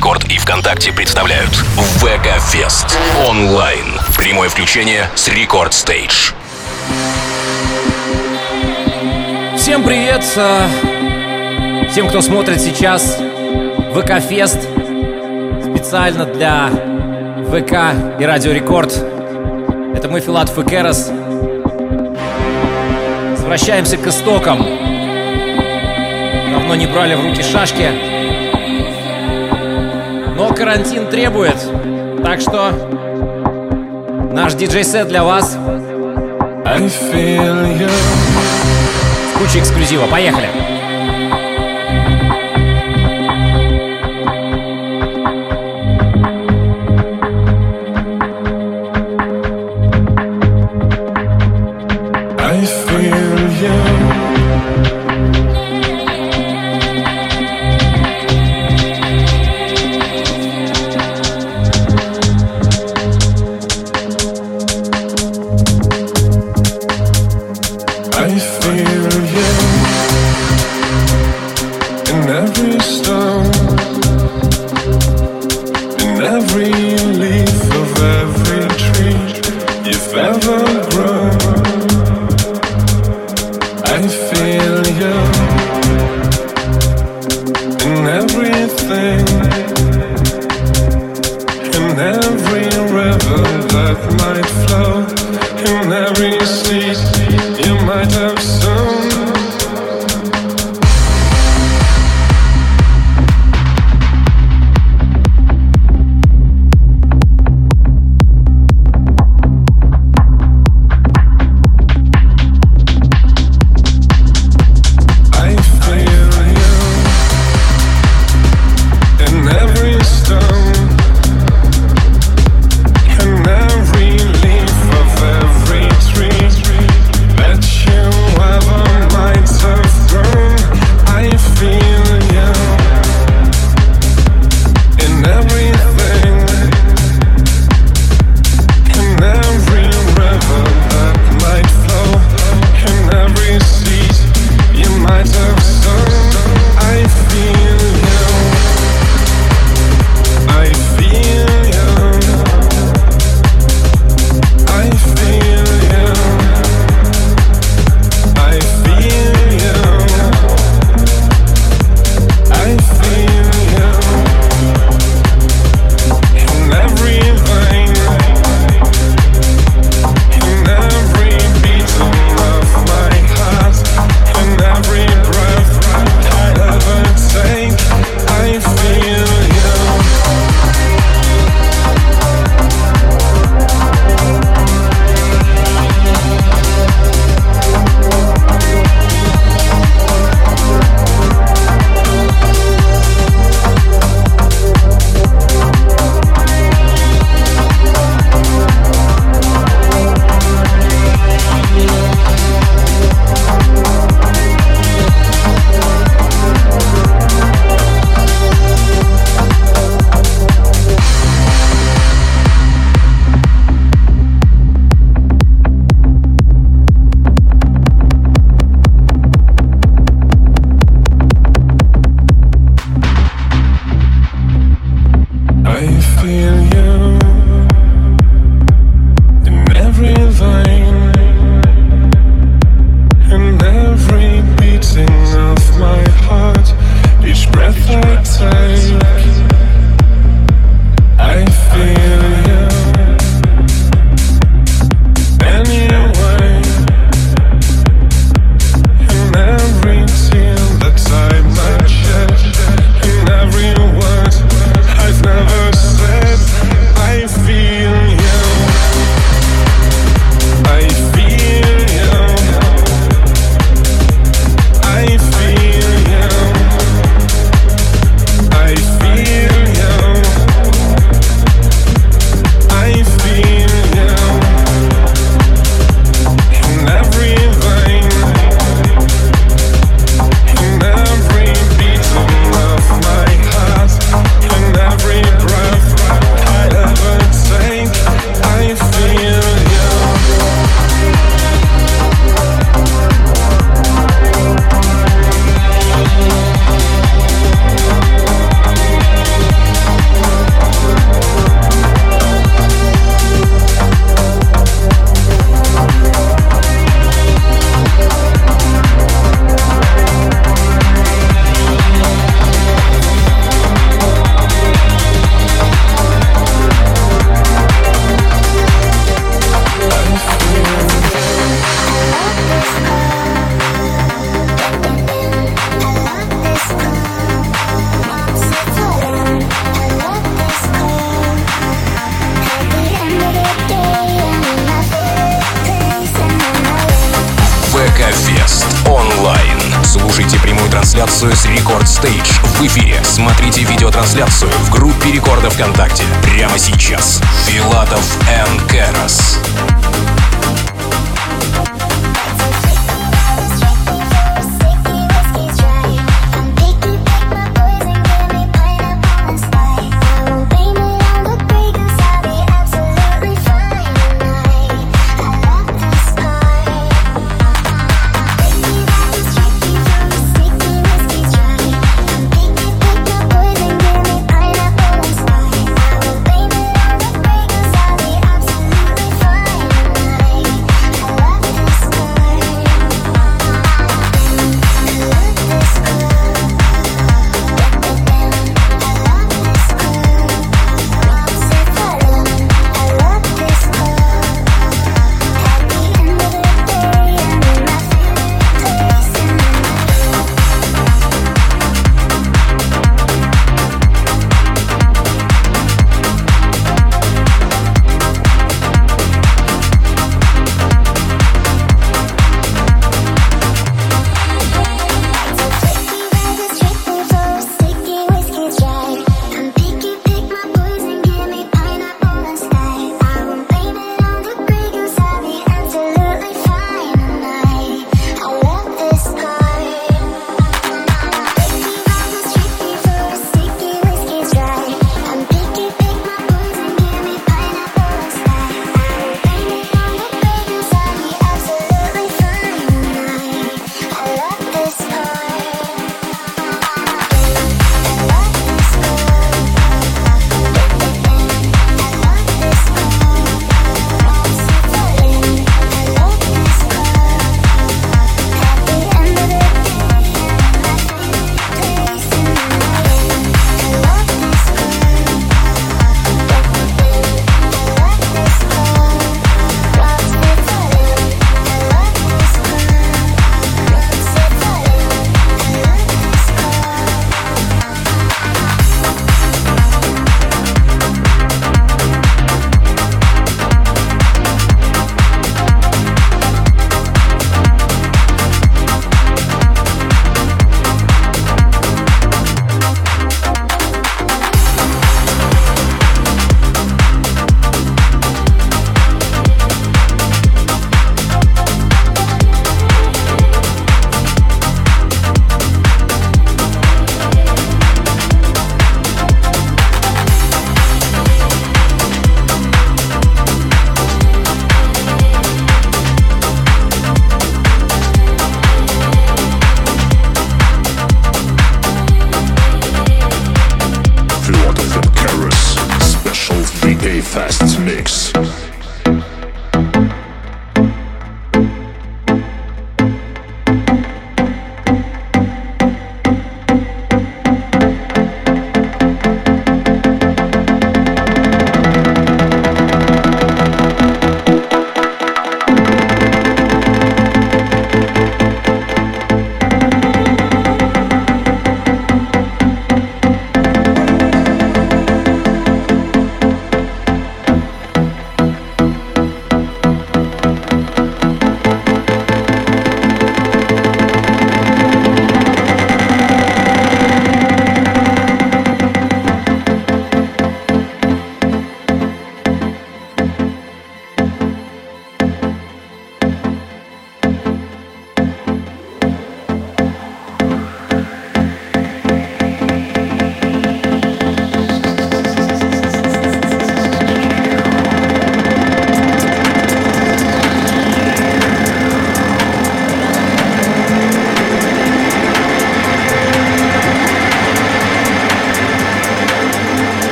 Рекорд и ВКонтакте представляют ВК Фест онлайн. Прямое включение с Record Stage. Всем привет! э, Всем, кто смотрит сейчас ВК Фест специально для ВК и Радио Рекорд. Это мы, Filatov and Karas. Возвращаемся к истокам. Давно не брали в руки шашки. Карантин требует. Так что наш диджей-сет для вас. Куча эксклюзива. Поехали! Рекорда ВКонтакте. Прямо сейчас. Филатов and Кэрос.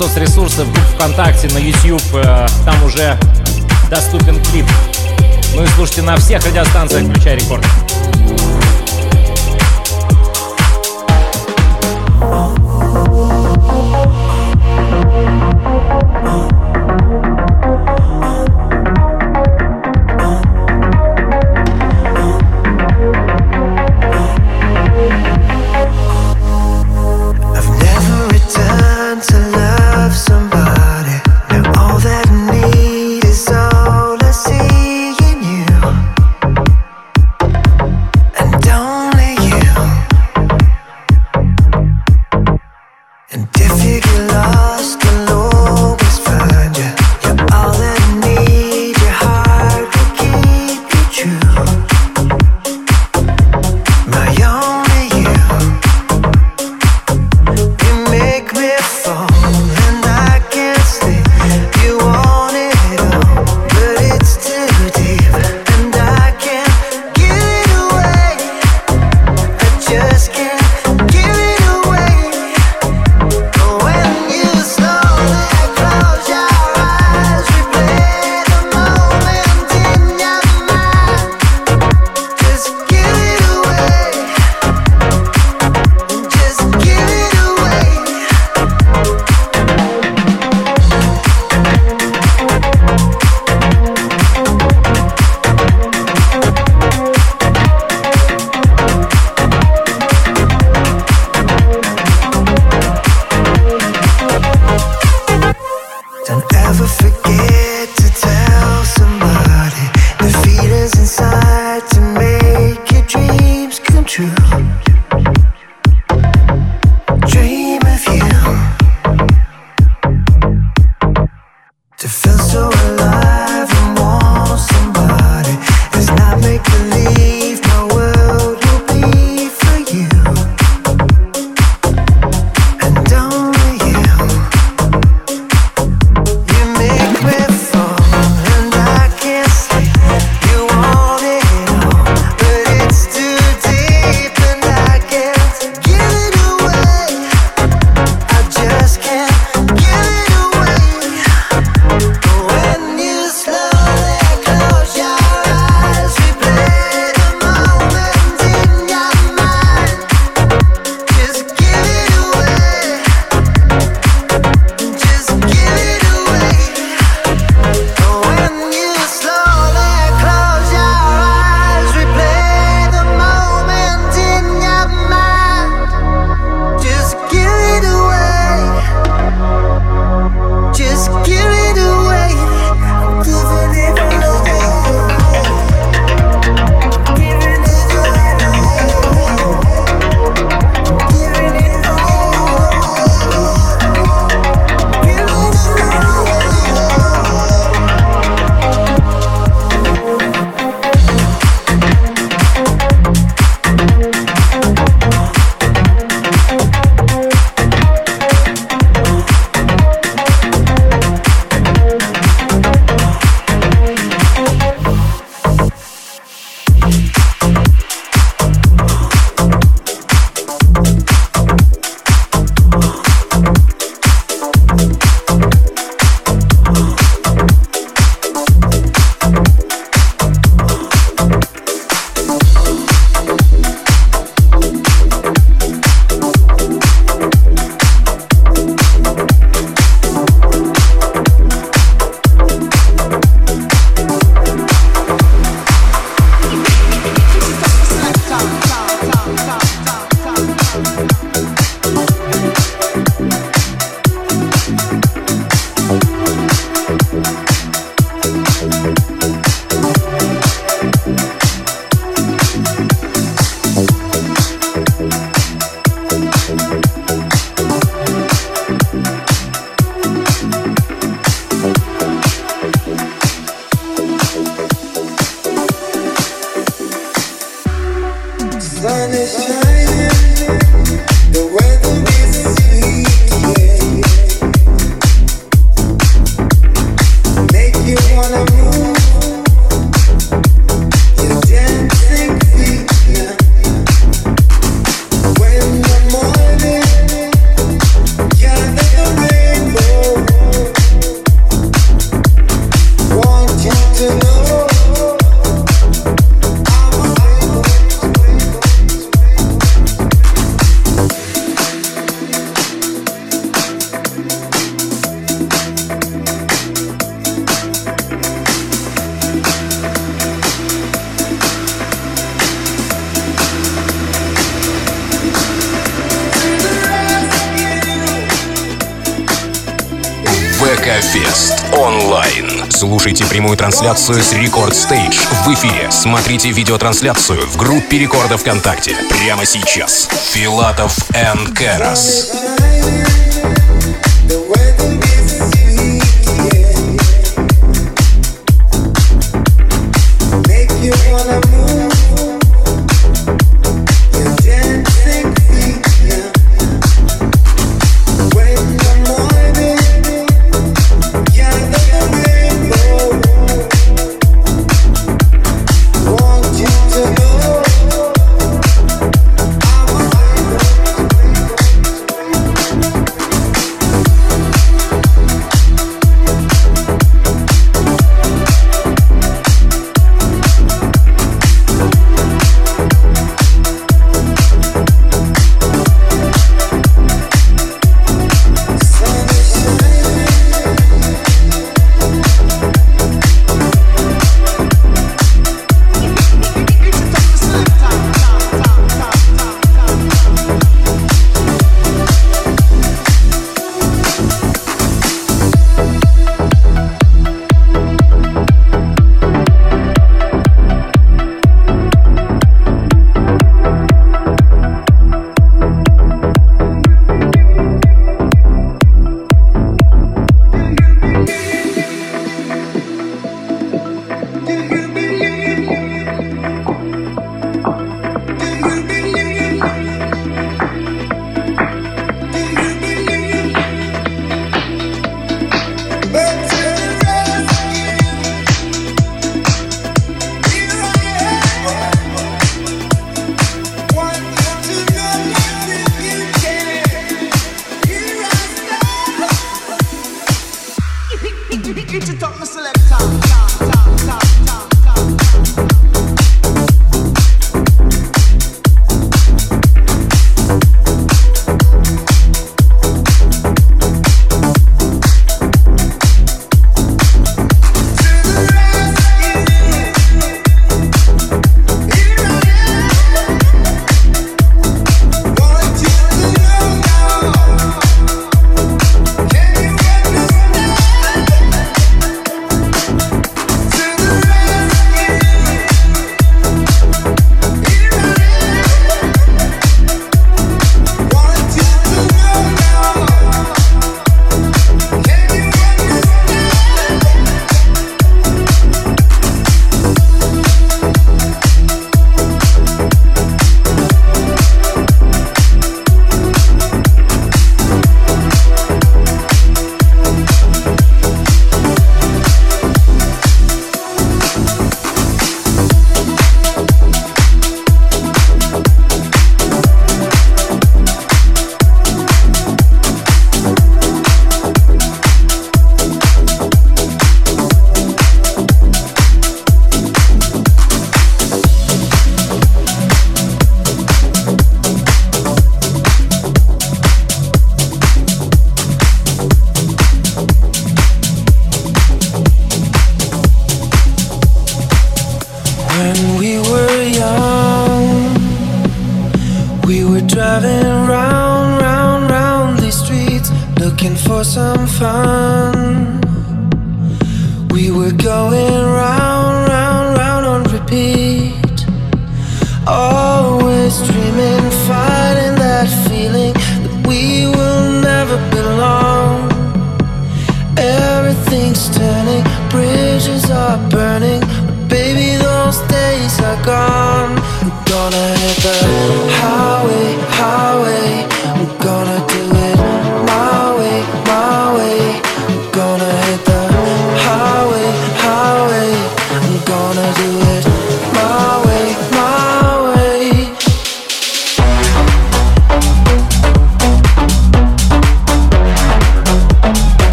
Заходите к нам на соцресурсы, в группу ВКонтакте, на YouTube, э, там уже доступен клип. Ну и слушайте на всех радиостанциях, включая рекорд. Трансляцию с Рекорд Стейдж в эфире. Смотрите видеотрансляцию в группе Рекорда ВКонтакте прямо сейчас. Филатов and Кэрос.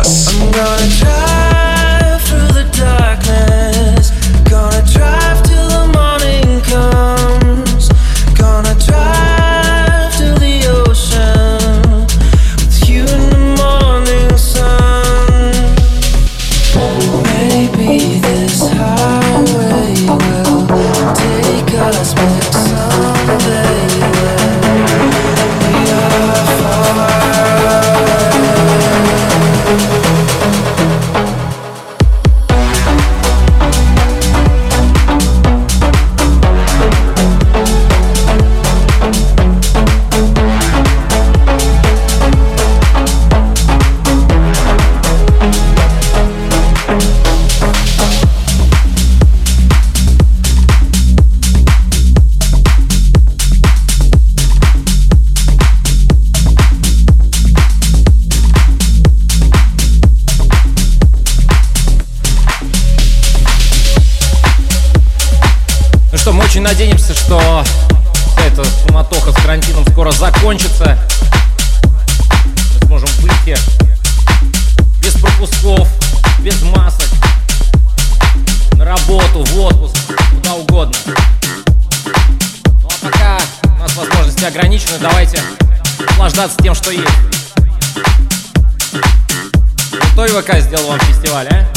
I'm gonna try. наслаждаться тем, что есть. Кто ИВК сделал вам фестиваль, а?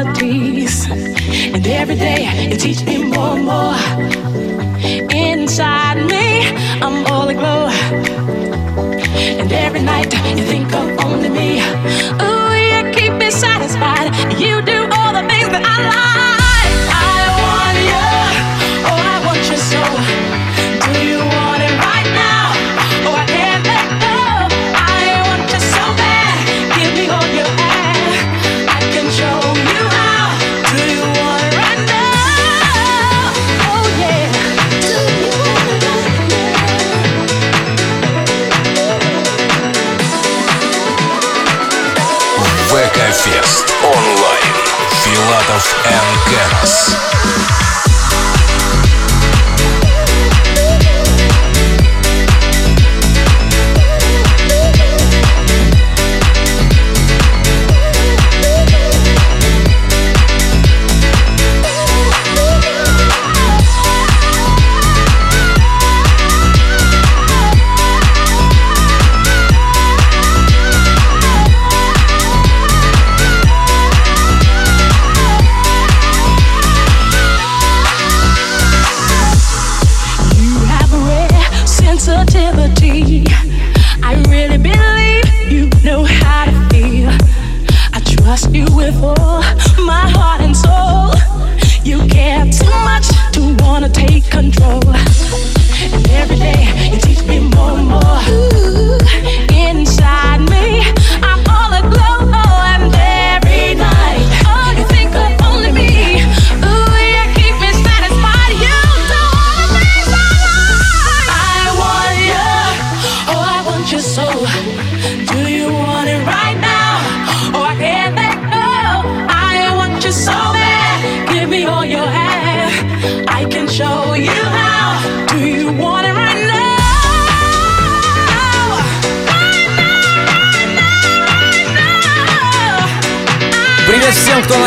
Qualities. And every day you teach me more and more. Inside me, I'm all aglow. And every night you think of only me. Ooh, you keep me satisfied. You do all the things that I like.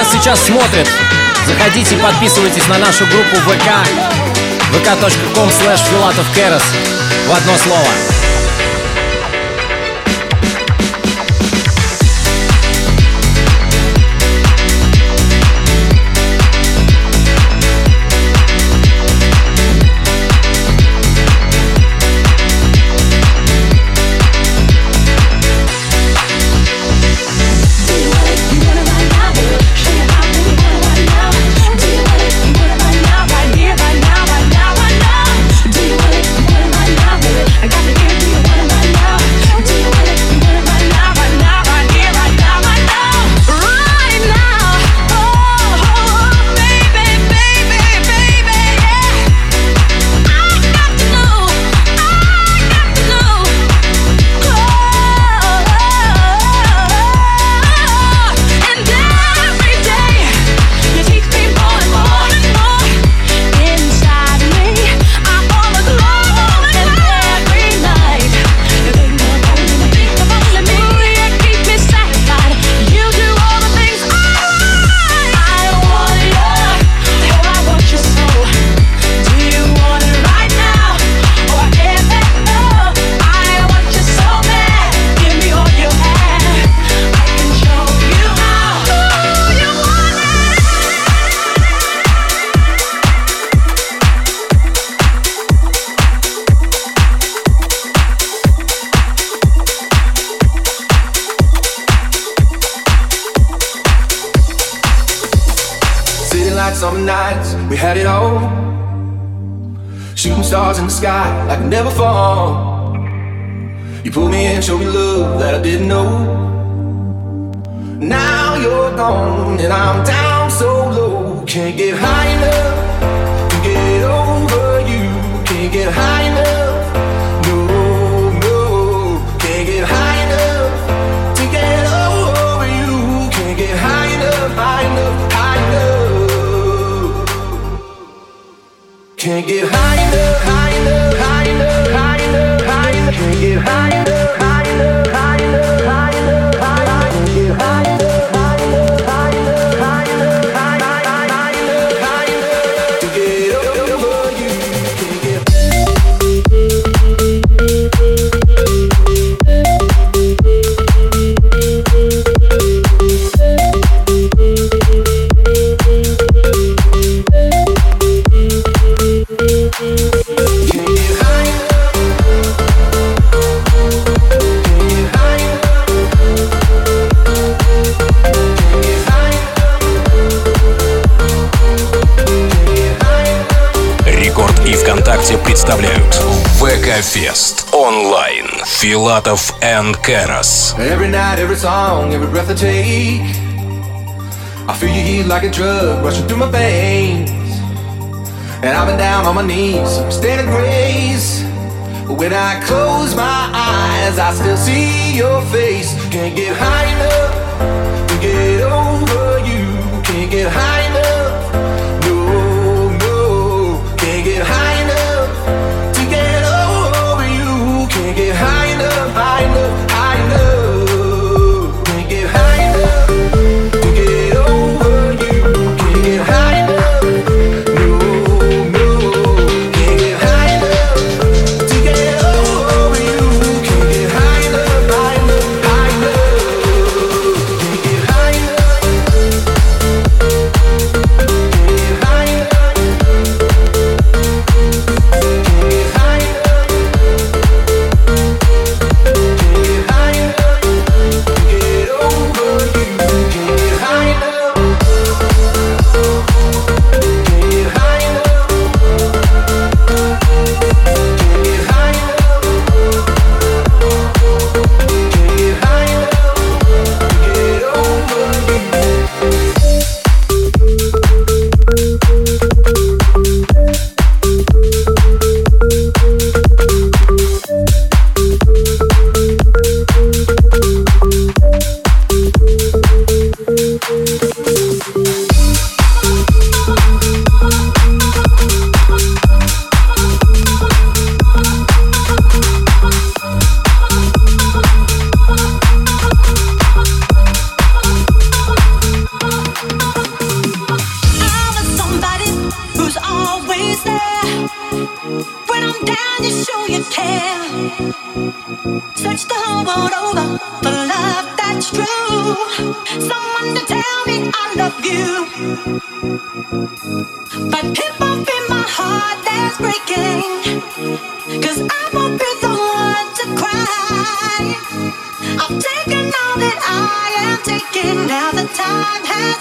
Сейчас смотрит, заходите и подписывайтесь на нашу группу ВК. Vk.com slash в одно слово. summer nights, we had it all. Shooting stars in the sky like I never fall. You pulled me in, showed me love that I didn't know. Now you're gone and I'm down so low. Can't get high enough to get over you. Can't get high enough. Can't get high enough, high enough, high enough, high enough. high enough. Can't get high представляют ВК-фест онлайн. Филатов and Keras. Every night, every song, every breath I take. I feel you like a drug rushing through my veins. And I've down on my knees, standing grace. When I close my eyes, I still see your face. Can't get high enough to get over you. Can't get high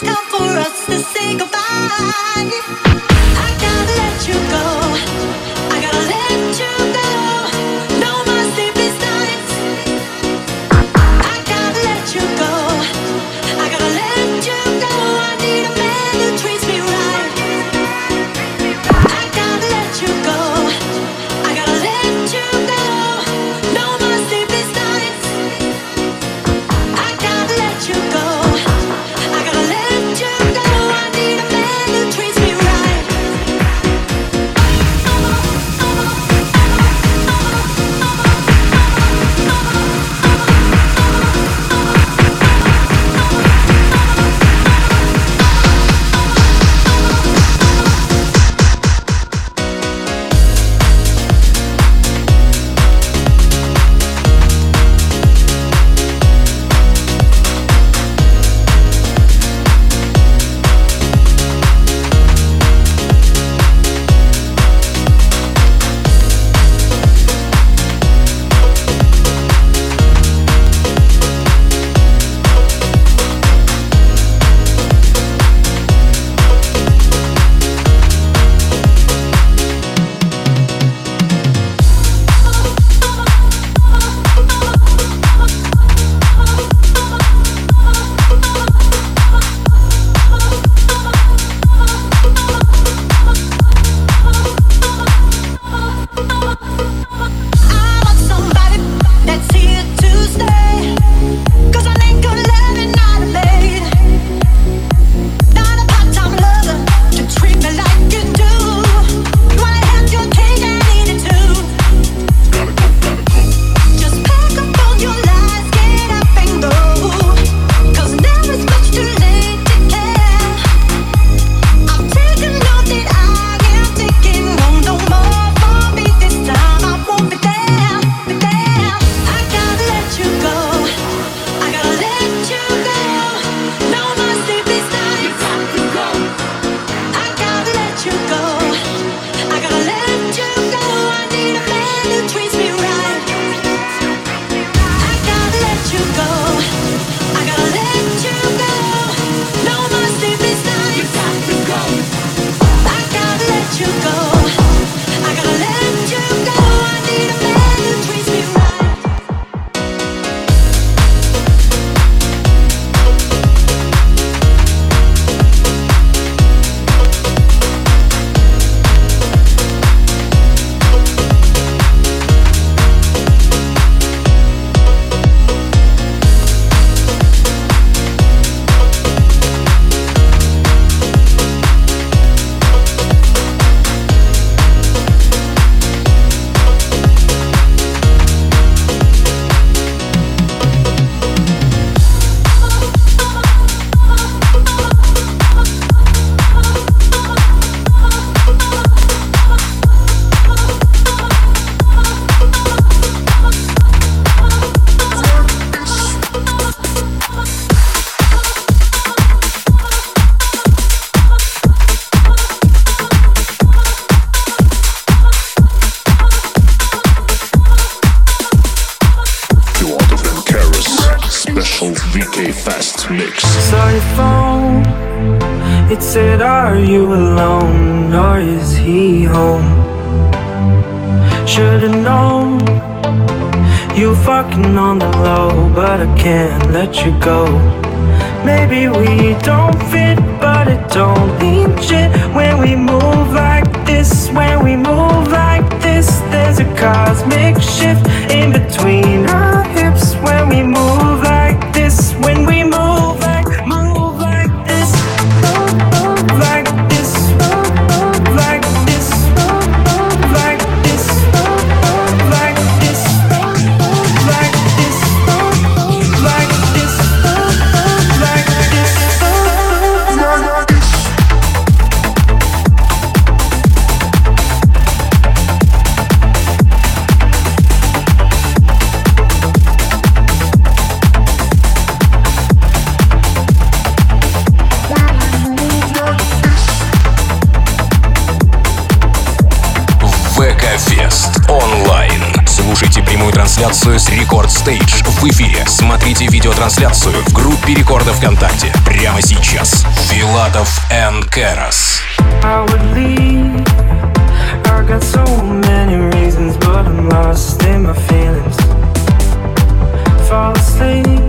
time for us to say goodbye. home. Should've known you fucking on the low, but I can't let you go. Maybe we don't fit, but it don't mean shit when we move like this. When we move like this, there's a cosmic shift in between our hips. When we move like this, when we move. трансляцию с Рекорд Стейдж в эфире. Смотрите видеотрансляцию в группе Рекорда ВКонтакте прямо сейчас. Филатов and Keras. Fall asleep.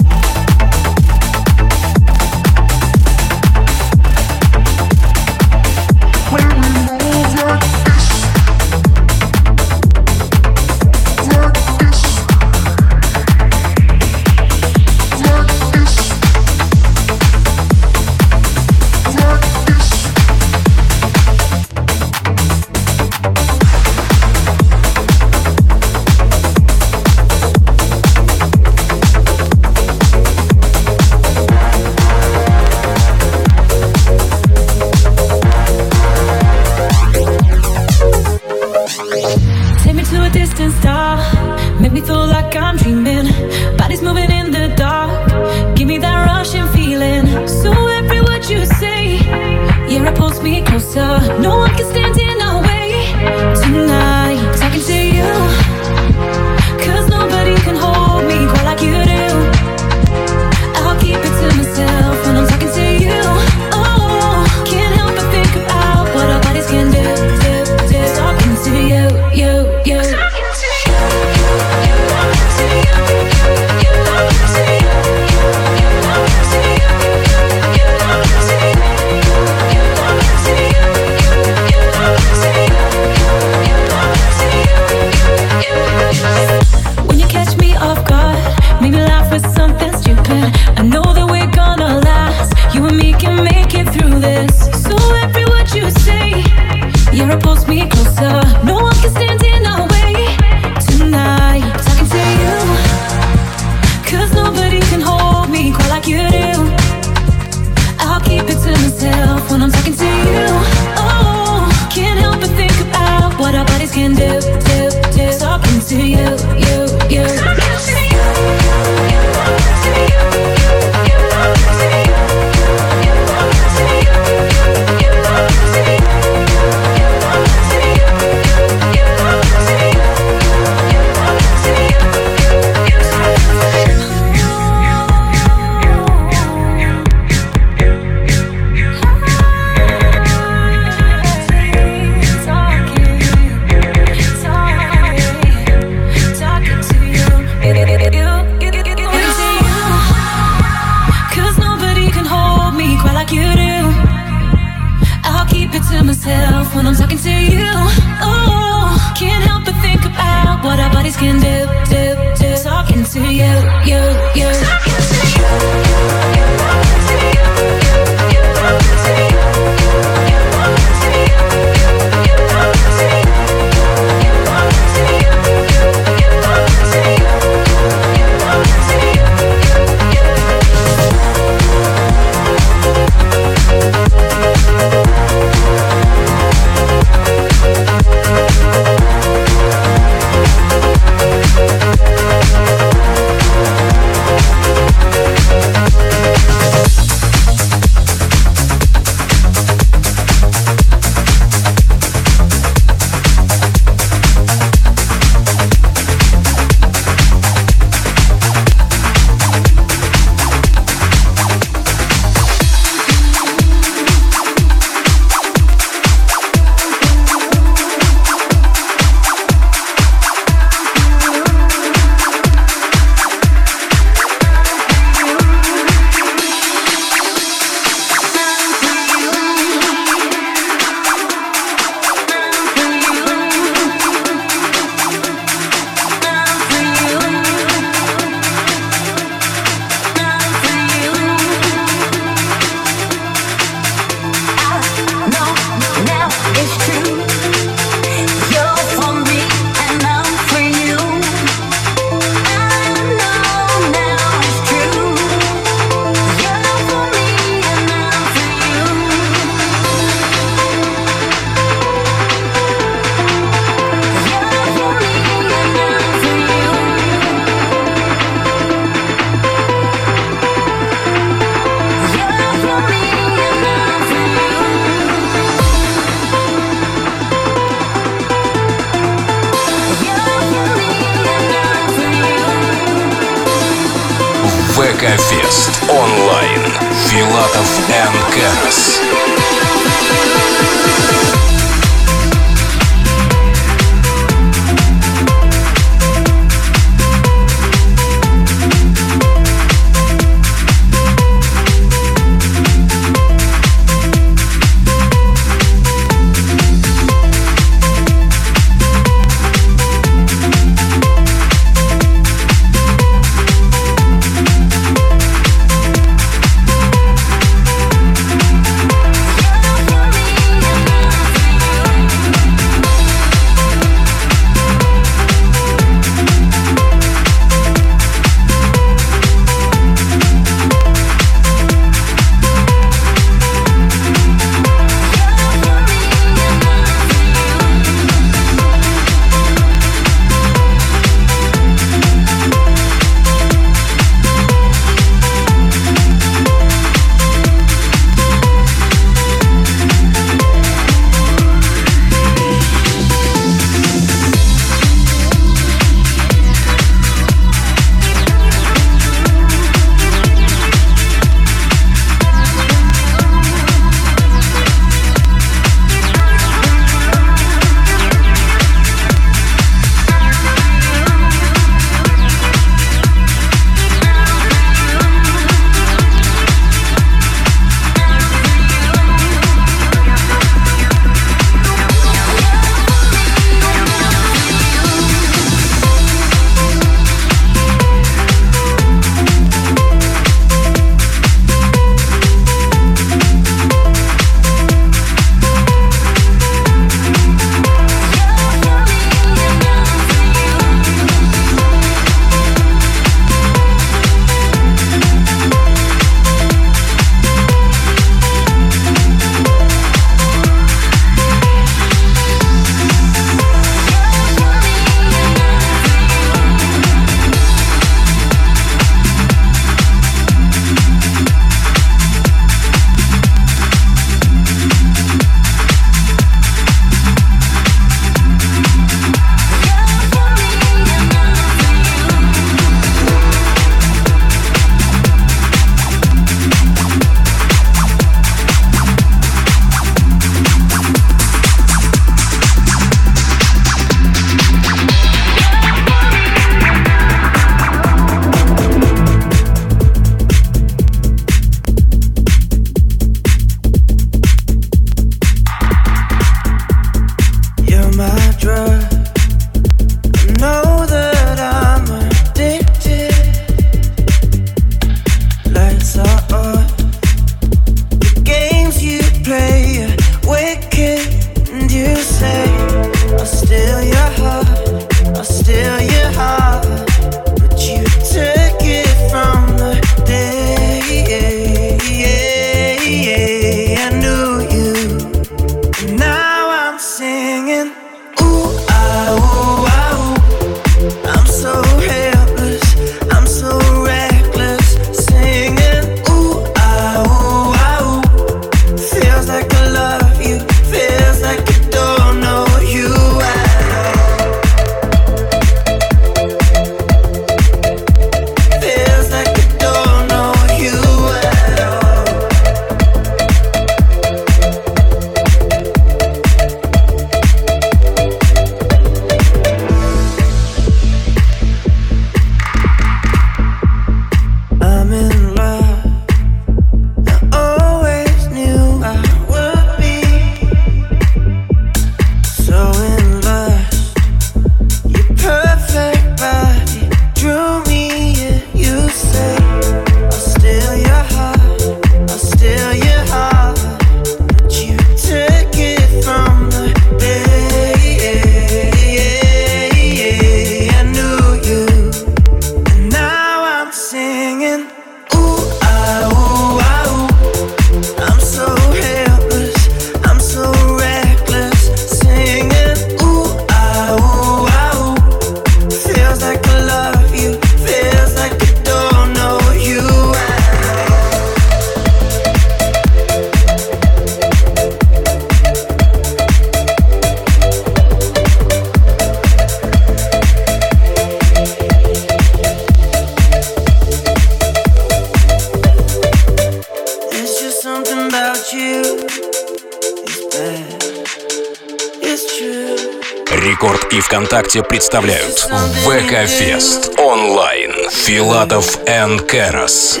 ВКонтакте представляют ВК-фест онлайн. Филатов and Кэрос.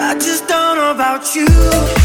I just don't know about you.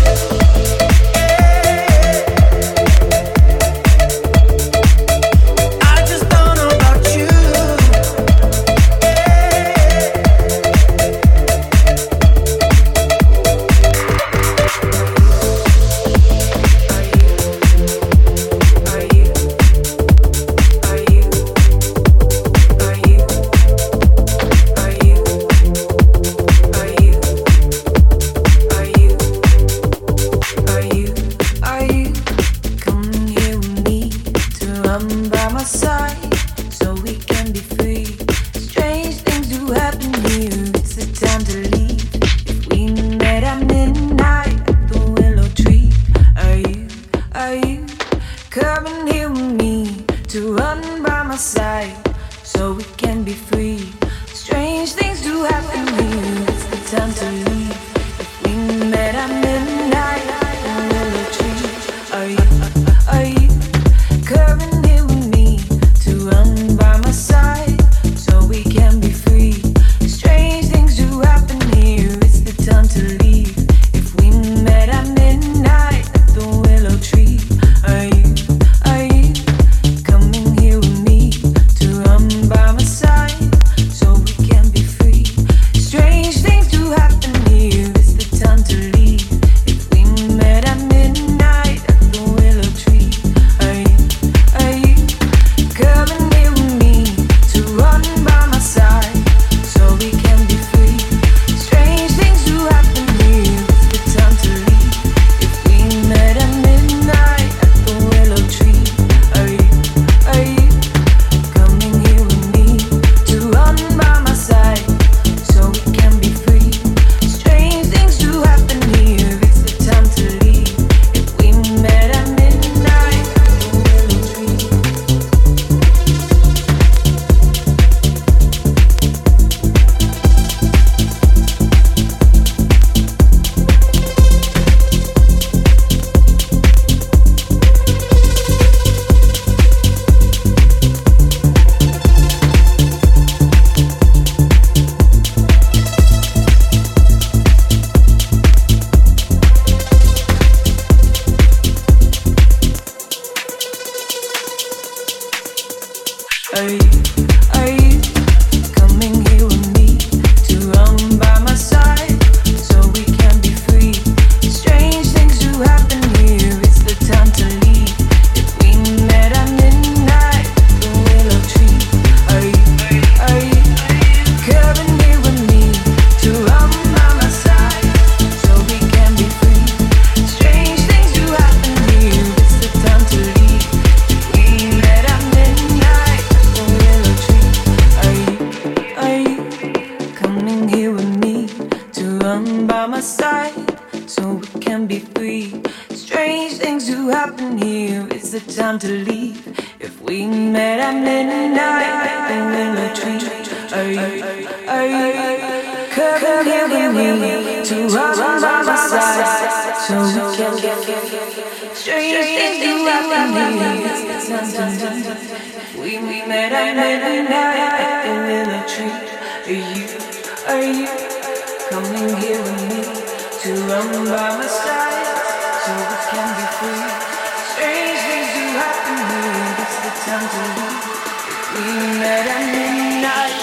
my side so we can be free. Strange things do happen here. It's the time to leave. If we met at midnight, then in a dream, are you, are you Come here with me to run by my side so we can be free. strange things do happen here. We, met at midnight, then in a dream, are you, are you? coming here with me to run by my side so we can be free. Strange things do happen here, it's the time to meet. We met at midnight.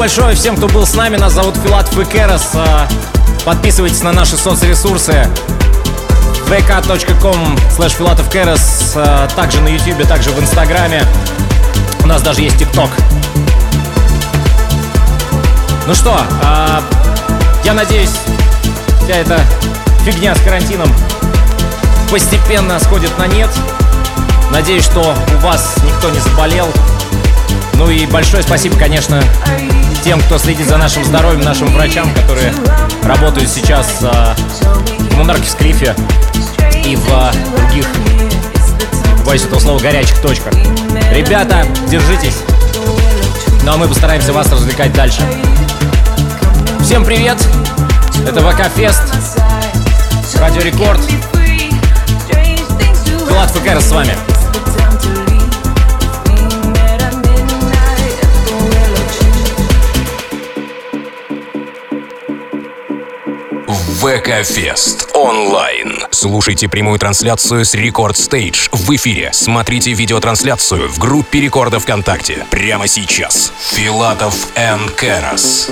большое всем, кто был с нами. Нас зовут Филат Фекерас. А, подписывайтесь на наши соцресурсы vk.com slash filatovkeras, а, также на YouTube, также в Инстаграме. У нас даже есть ТикТок. Ну что, а, я надеюсь, вся эта фигня с карантином постепенно сходит на нет. Надеюсь, что у вас никто не заболел. Ну и большое спасибо, конечно, тем, кто следит за нашим здоровьем, нашим врачам, которые работают сейчас а, в Монарке Клифе и в а, других, боюсь этого слова, горячих точках. Ребята, держитесь. Ну а мы постараемся вас развлекать дальше. Всем привет! Это ВК Фест, Радио Рекорд. Filatov and Karas с вами. ВК Фест онлайн. Слушайте прямую трансляцию с Record Stage в эфире. Смотрите видеотрансляцию в группе Рекорда ВКонтакте прямо сейчас. Filatov and Karas.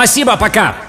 Спасибо, пока!